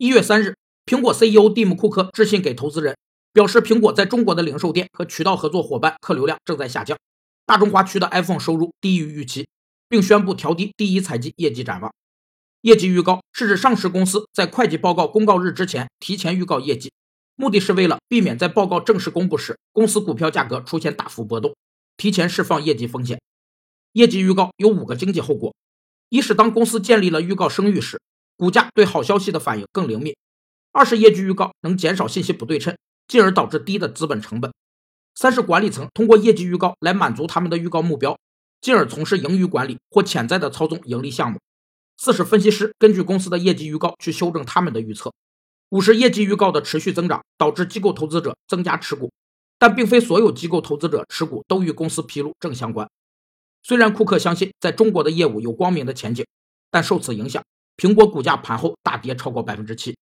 一月三日，苹果 CEO 蒂姆·库克致信给投资人，表示苹果在中国的零售店和渠道合作伙伴客流量正在下降，大中华区的 iPhone 收入低于预期，并宣布调低第一财季业绩展望。业绩预告是指上市公司在会计报告公告日之前提前预告业绩，目的是为了避免在报告正式公布时公司股票价格出现大幅波动，提前释放业绩风险。业绩预告有五个经济后果：一是当公司建立了预告声誉时，股价对好消息的反应更灵敏；二是业绩预告能减少信息不对称，进而导致低的资本成本；三是管理层通过业绩预告来满足他们的预告目标，进而从事盈余管理或潜在的操纵盈利项目。四是分析师根据公司的业绩预告去修正他们的预测，五是业绩预告的持续增长导致机构投资者增加持股，但并非所有机构投资者持股都与公司披露正相关。虽然库克相信在中国的业务有光明的前景，但受此影响，苹果股价盘后大跌超过百分之七。